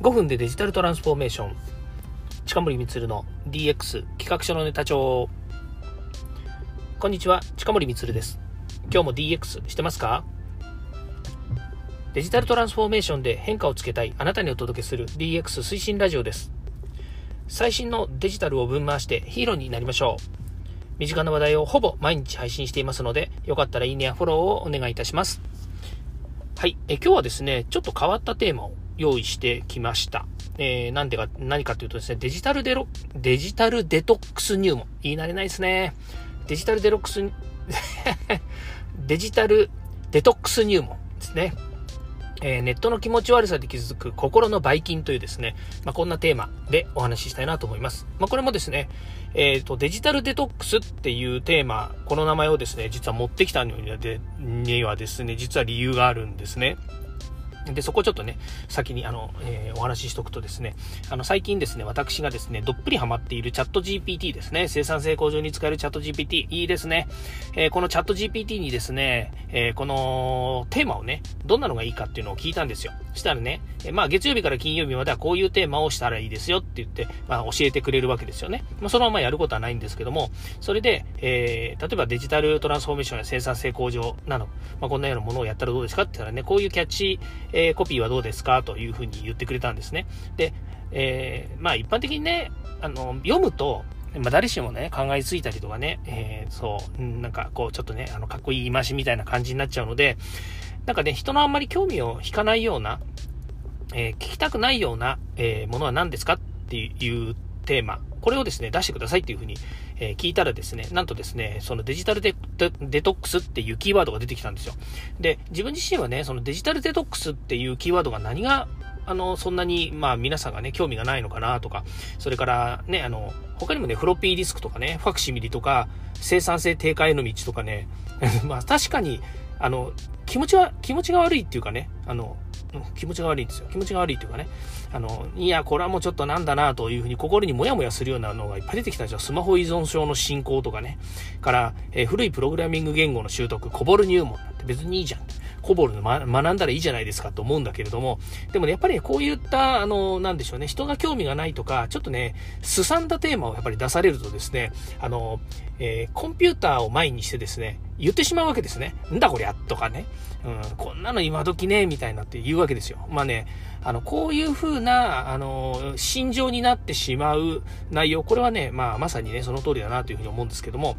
5分でデジタルトランスフォーメーション。近森光の DX 企画書のネタ帳。こんにちは近森光です。今日も DX してますか？デジタルトランスフォーメーションで変化をつけたいあなたにお届けする DX 推進ラジオです。最新のデジタルを分回してヒーローになりましょう。身近な話題をほぼ毎日配信していますのでよかったらいいねやフォローをお願いいたします。はいえ今日はですねちょっと変わったテーマを用意してきました。えー、なんでか、何かというとですね、デジタルデロ、デジタルデトックス入門。言い慣れないですね。デジタルデロックス、デジタルデトックス入門ですね。えー、ネットの気持ち悪さで傷つく心のばい菌というですね、まあ、こんなテーマでお話ししたいなと思います。まあ、これもですね、えっ、ー、と、デジタルデトックスっていうテーマ、この名前をですね、実は持ってきたのにはですね、実は理由があるんですね。で、そこちょっとね、先にあの、えー、お話ししとくとですね、あの、最近ですね、私がですね、どっぷりハマっているチャット GPT ですね、生産性向上に使えるチャット GPT、いいですね。えー、このチャット GPT にですね、えー、このテーマをね、どんなのがいいかっていうのを聞いたんですよ。したらね、えまあ、月曜日から金曜日まではこういうテーマをしたらいいですよって言って、まあ、教えてくれるわけですよね。まあ、そのままやることはないんですけども、それで、え例えばデジタルトランスフォーメーションや生産性向上など、まあ、こんなようなものをやったらどうですかって言ったらね、こういうキャッチ、えコピーはどうですかというふうに言ってくれたんですね。で、えー、まあ一般的にね、あの、読むと、まあ、誰しもね、考えついたりとかね、えー、そう、なんかこう、ちょっとね、あの、かっこいい言い回しみたいな感じになっちゃうので、なんかね、人のあんまり興味を引かないような、え、聞きたくないような、え、ものは何ですかっていうテーマ、これをですね、出してくださいっていうふうに、え、聞いたらですね、なんとですね、そのデジタルデデトックスっていうキーワードが出てきたんですよ。で、自分自身はね、そのデジタルデトックスっていうキーワードが何が、あの、そんなに、まあ皆さんがね、興味がないのかなとか、それからね、あの、他にもね、フロッピーディスクとかね、ファクシミリとか、生産性低下への道とかね、まあ確かに、あの、気持ちは、気持ちが悪いっていうかね、あの、気持ちが悪いんですよ。気持ちが悪いというかね、あの、いや、これはもうちょっとなんだなというふうに心にもやもやするようなのがいっぱい出てきたんですよ。スマホ依存症の進行とかね、から、えー、古いプログラミング言語の習得、こぼる入門なんて別にいいじゃん。コボルの、ま、学んだらいいじゃないですかと思うんだけれども、でもね、やっぱりね、こういった、あの、なんでしょうね、人が興味がないとか、ちょっとね、すさんだテーマをやっぱり出されるとですね、あの、えー、コンピューターを前にしてですね、言ってしまうわけですね。んだこりゃとかね。うん、こんなの今時ね、みたいなって言うわけですよ。まあね、あの、こういう風な、あの、心情になってしまう内容、これはね、まあ、まさにね、その通りだなというふうに思うんですけども、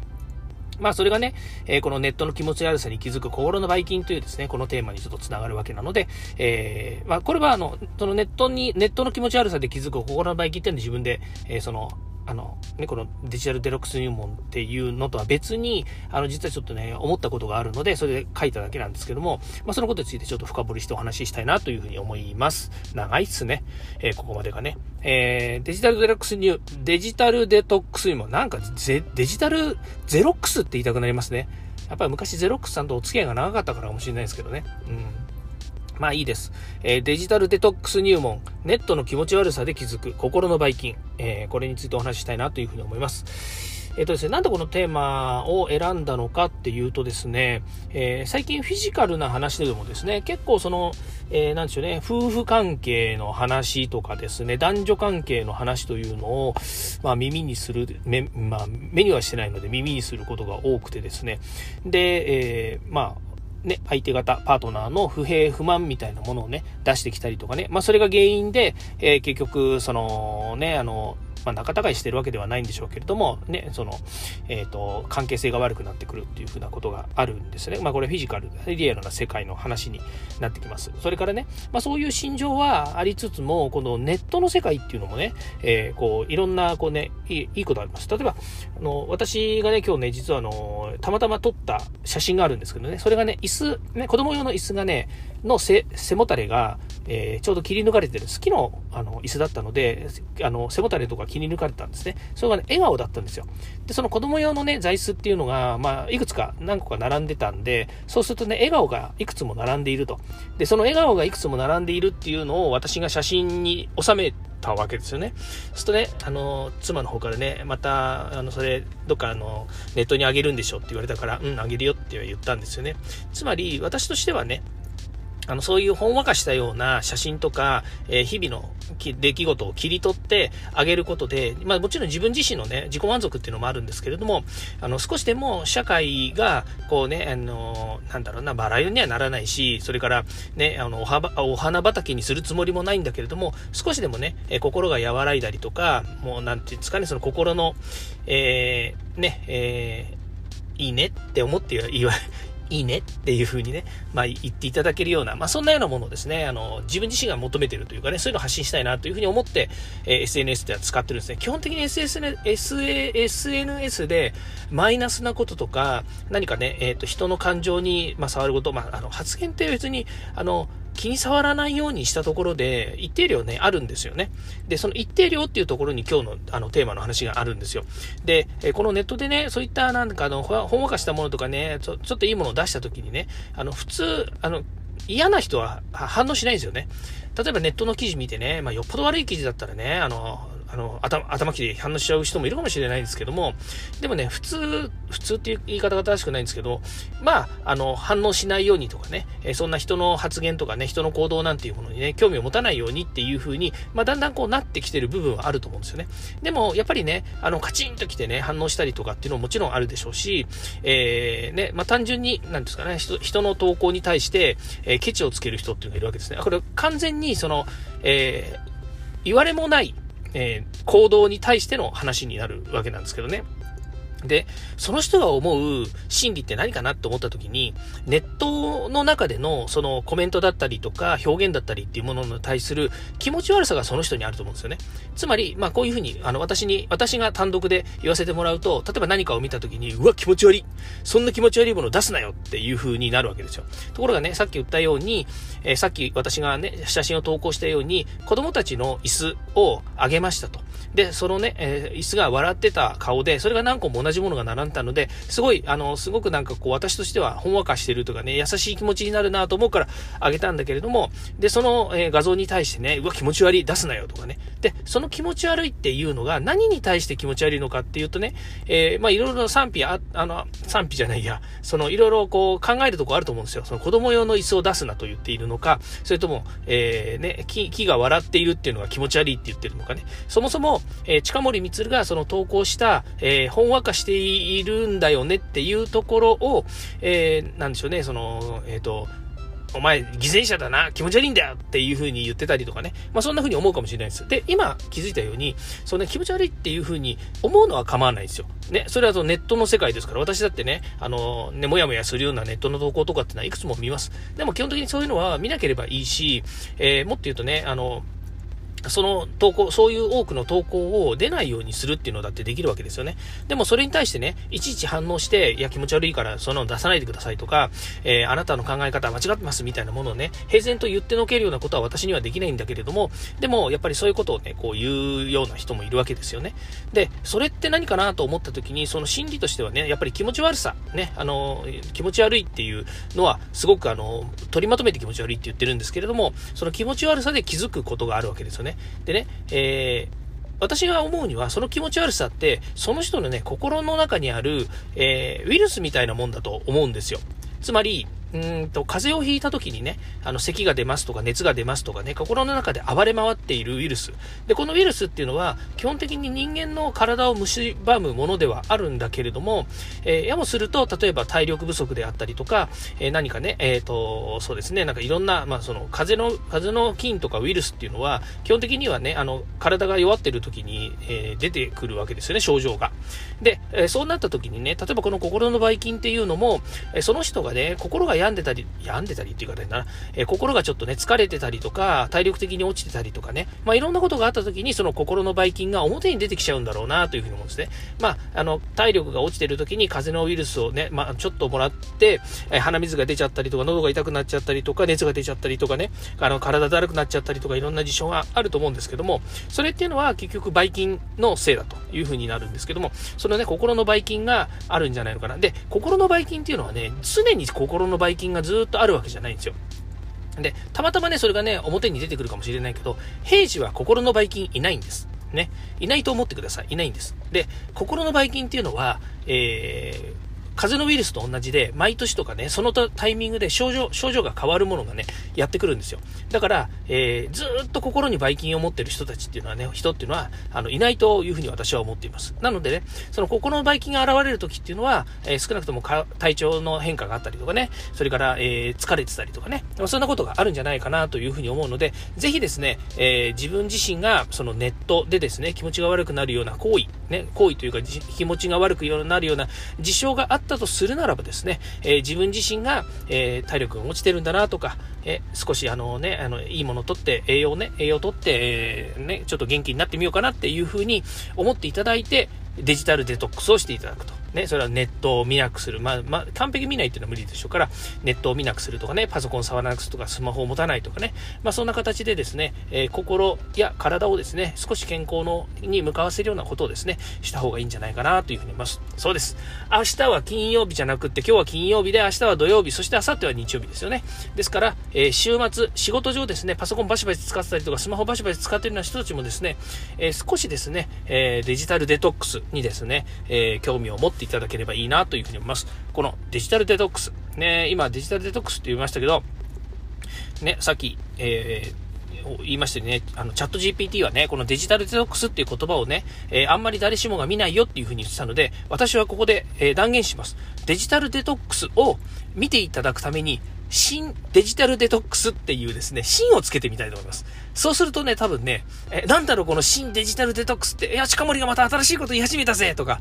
まあそれがね、えー、このネットの気持ち悪さに気づく心のバイキンというですね、このテーマにちょっと繋がるわけなので、えー、まあこれはあの、そのネットに、ネットの気持ち悪さで気づく心のバイキンっていうのは自分で、えー、その、あの、ね、このデジタルデロックス入門っていうのとは別に、あの、実はちょっとね、思ったことがあるので、それで書いただけなんですけども、まあ、そのことについてちょっと深掘りしてお話ししたいなというふうに思います。長いっすね。えー、ここまでがね。えー、デジタルデロックス入、デジタルデトックス入門、なんかデジタルゼロックスって言いたくなりますね。やっぱり昔ゼロックスさんとお付き合いが長かったからかもしれないですけどね。うん。まあいいです。えー、デジタルデトックス入門、ネットの気持ち悪さで気づく心のばい菌、えー、これについてお話ししたいなというふうに思います。えっ、ー、とですね、なんでこのテーマを選んだのかっていうとですね、えー、最近フィジカルな話でもですね、結構その、えー、なんでしょうね、夫婦関係の話とかですね、男女関係の話というのを、まあ耳にする、目、まあ目にはしてないので耳にすることが多くてですね、で、えー、まあ、ね、相手方、パートナーの不平不満みたいなものをね、出してきたりとかね、まあそれが原因で、えー、結局、そのね、あの、まあ、仲違いしてるわけではないんでしょうけれども、ね、その、えっ、ー、と、関係性が悪くなってくるっていうふうなことがあるんですね。まあ、これフィジカル、リアルな世界の話になってきます。それからね、まあ、そういう心情はありつつも、このネットの世界っていうのもね、えー、こう、いろんな、こうね、いいいいことあります。例えば、あの、私がね、今日ね、実はあの、たまたま撮った写真があるんですけどね、それがね、椅子、ね、子供用の椅子がね、の背もたれが、えー、ちょうど切り抜かれてる、好きのあの椅子だったので、あの背もたれとか切り抜かれたんですね。それがね、笑顔だったんですよ。で、その子供用のね、座椅子っていうのが、まあ、いくつか何個か並んでたんで、そうするとね、笑顔がいくつも並んでいると。で、その笑顔がいくつも並んでいるっていうのを私が写真に収めたわけですよね。そうするとね、あの、妻の方からね、また、あの、それ、どっかあの、ネットにあげるんでしょって言われたから、うん、あげるよって言ったんですよね。つまり、私としてはね、あの、そういうほんわかしたような写真とか、えー、日々の出来事を切り取ってあげることで、まあもちろん自分自身のね、自己満足っていうのもあるんですけれども、あの、少しでも社会が、こうね、あの、なんだろうな、バラ色にはならないし、それから、ね、あの、おはお花畑にするつもりもないんだけれども、少しでもね、え心が和らいだりとか、もうなんていうんですかね、その心の、えー、ね、えー、いいねって思って言わ、いいねっていう風にね、まあ言っていただけるような、まあそんなようなものをですね、あの、自分自身が求めてるというかね、そういうのを発信したいなという風に思って、えー、SNS では使ってるんですね。基本的に SNS でマイナスなこととか、何かね、えっ、ー、と、人の感情に、まあ、触ること、まあ、あの、発言って別に、あの、気に触らないようにしたところで、一定量ね、あるんですよね。で、その一定量っていうところに今日のあのテーマの話があるんですよ。で、えこのネットでね、そういったなんかあの、ほんわかしたものとかねちょ、ちょっといいものを出した時にね、あの、普通、あの、嫌な人は反応しないんですよね。例えばネットの記事見てね、まあ、よっぽど悪い記事だったらね、あの、あの、頭、頭切り反応しちゃう人もいるかもしれないんですけども、でもね、普通、普通っていう言い方が正しくないんですけど、まあ、あの、反応しないようにとかね、えそんな人の発言とかね、人の行動なんていうものにね、興味を持たないようにっていう風に、まあ、だんだんこうなってきてる部分はあると思うんですよね。でも、やっぱりね、あの、カチンと来てね、反応したりとかっていうのももちろんあるでしょうし、えー、ね、まあ、単純に、なんですかね、人人の投稿に対して、えー、ケチをつける人っていうのがいるわけですね。これ完全に、その、えー、言われもないえー、行動に対しての話になるわけなんですけどね。で、その人が思う心理って何かなって思った時に、ネットの中でのそのコメントだったりとか表現だったりっていうものに対する気持ち悪さがその人にあると思うんですよね。つまり、まあこういうふうに、あの私に、私が単独で言わせてもらうと、例えば何かを見た時に、うわ、気持ち悪い。そんな気持ち悪いものを出すなよっていうふうになるわけですよ。ところがね、さっき言ったように、えー、さっき私がね、写真を投稿したように、子供たちの椅子をあげましたと。で、そのね、えー、椅子が笑ってた顔で、それが何個も同じじものが並んだので、すごい、あの、すごくなんかこう、私としてはほんわかしてるとかね、優しい気持ちになるなと思うからあげたんだけれども、で、その、えー、画像に対してね、うわ、気持ち悪い、出すなよとかね。で、その気持ち悪いっていうのが何に対して気持ち悪いのかっていうとね、えー、まあ、いろいろ賛否あ、あの、賛否じゃないや、その、いろいろこう、考えるとこあると思うんですよ。その子供用の椅子を出すなと言っているのか、それとも、えー、ね、木、木が笑っているっていうのが気持ち悪いって言ってるのかね。そもそも、えー、近森光がその投稿した、えー、ほんわかししているんだよねっていうところを、えー、なんでしょうね、その、えっ、ー、と、お前、犠牲者だな、気持ち悪いんだよっていう風に言ってたりとかね。まあそんな風に思うかもしれないです。で、今気づいたように、そのね、気持ち悪いっていう風に思うのは構わないですよ。ね、それはそのネットの世界ですから、私だってね、あの、ね、もやもやするようなネットの投稿とかってのはいくつも見ます。でも基本的にそういうのは見なければいいし、えー、もっと言うとね、あの、その投稿、そういう多くの投稿を出ないようにするっていうのだってできるわけですよね。でもそれに対してね、いちいち反応して、いや気持ち悪いからそんなの出さないでくださいとか、えー、あなたの考え方間違ってますみたいなものをね、平然と言ってのけるようなことは私にはできないんだけれども、でもやっぱりそういうことをね、こう言うような人もいるわけですよね。で、それって何かなと思った時に、その心理としてはね、やっぱり気持ち悪さ、ね、あの、気持ち悪いっていうのは、すごくあの、取りまとめて気持ち悪いって言ってるんですけれども、その気持ち悪さで気づくことがあるわけですよね。でね、えー私が思うには、その気持ち悪さって、その人のね、心の中にある、えー、ウイルスみたいなもんだと思うんですよ。つまり、うんと、風邪をひいた時にね、あの、咳が出ますとか熱が出ますとかね、心の中で暴れ回っているウイルス。で、このウイルスっていうのは、基本的に人間の体を蝕むものではあるんだけれども、えー、やもすると、例えば体力不足であったりとか、えー、何かね、えっ、ー、と、そうですね、なんかいろんな、まあ、その、風邪の、風邪の菌とかウイルスっていうのは、基本的にはね、あの、体が弱ってる時に、えー、出てくるわけですよね、症状が。で、えそうなった時にね、例えばこの心のばい菌っていうのも、えその人がね、心が病んでたり、病んでたりっていう方にな、えー、心がちょっとね、疲れてたりとか、体力的に落ちてたりとかね、まあいろんなことがあった時に、その心のばい菌が表に出てきちゃうんだろうなというふうに思うんですね。まあ、あの、体力が落ちてる時に風邪のウイルスをね、まあちょっともらって、えー、鼻水が出ちゃったりとか、喉が痛くなっちゃったりとか、熱が出ちゃったりとかね、あの、体だるくなっちゃったりとか、いろんな事象があると思うんですけども、それっていうのは結局ばい菌のせいだと。いうふうになるんですけども、そのね、心のばい菌があるんじゃないのかな。で、心のばい菌っていうのはね、常に心のばい菌がずっとあるわけじゃないんですよ。で、たまたまね、それがね、表に出てくるかもしれないけど、平時は心のばい菌いないんです。ね。いないと思ってください。いないんです。で、心のばい菌っていうのは、えー、風邪のウイルスと同じで、毎年とかね、そのタイミングで症状、症状が変わるものがね、やってくるんですよ。だから、えー、ずっと心にばい菌を持ってる人たちっていうのはね、人っていうのは、あの、いないというふうに私は思っています。なのでね、その心のばい菌が現れる時っていうのは、えー、少なくとも体調の変化があったりとかね、それから、えー、疲れてたりとかね、そんなことがあるんじゃないかなというふうに思うので、ぜひですね、えー、自分自身がそのネットでですね、気持ちが悪くなるような行為、ね、行為というか気持ちが悪くなるような事象があったとするならばですね、えー、自分自身が、えー、体力が落ちてるんだなとか、え少しあのね、あの、いいものをとって、栄養ね、栄養をとって、えー、ね、ちょっと元気になってみようかなっていうふうに思っていただいて、デジタルデトックスをしていただくと。ね、それはネットを見なくする。まあ、まあ、完璧見ないっていうのは無理でしょうから、ネットを見なくするとかね、パソコン触らなくするとか、スマホを持たないとかね、まあ、そんな形でですね、えー、心や体をですね、少し健康のに向かわせるようなことをですね、した方がいいんじゃないかなというふうに思います。そうです。明日は金曜日じゃなくって、今日は金曜日で、明日は土曜日、そして明後日は日曜日ですよね。ですから、えー、週末、仕事上ですね、パソコンバシバシ使ってたりとか、スマホバシバシ使ってるような人たちもですね、えー、少しですね、えデジタルデトックスにですね、え興味を持っていただければいいなというふうに思います。このデジタルデトックス。ね、今デジタルデトックスって言いましたけど、ね、さっき、えー言いましてね、あの、チャット GPT はね、このデジタルデトックスっていう言葉をね、えー、あんまり誰しもが見ないよっていうふうに言ってたので、私はここで、えー、断言します。デジタルデトックスを見ていただくために、新デジタルデトックスっていうですね、新をつけてみたいと思います。そうするとね、多分ね、え、なんだろうこの新デジタルデトックスって、いや、近森がまた新しいこと言い始めたぜとか、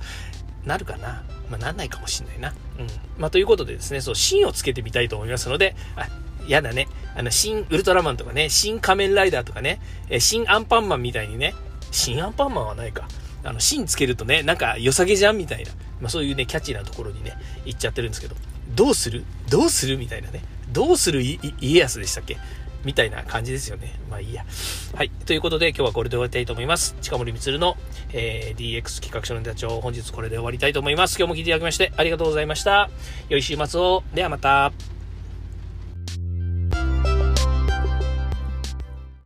なるかなまあ、なんないかもしんないな。うん。まあ、ということでですね、そう、芯をつけてみたいと思いますので、あ、やだね。あの、新ウルトラマンとかね、新仮面ライダーとかね、え新アンパンマンみたいにね、新アンパンマンはないか。あの、芯つけるとね、なんか良さげじゃんみたいな。まあ、そういうね、キャッチーなところにね、行っちゃってるんですけど、どうする？どうする？みたいなね。どうする？家康でしたっけ？みたいな感じですよね。まあいいや。はい。ということで今日はこれで終わりたいと思います。近森光の、えー、DX 企画書の座長本日これで終わりたいと思います。今日も聞いていただきましてありがとうございました。良い週末を。ではまた。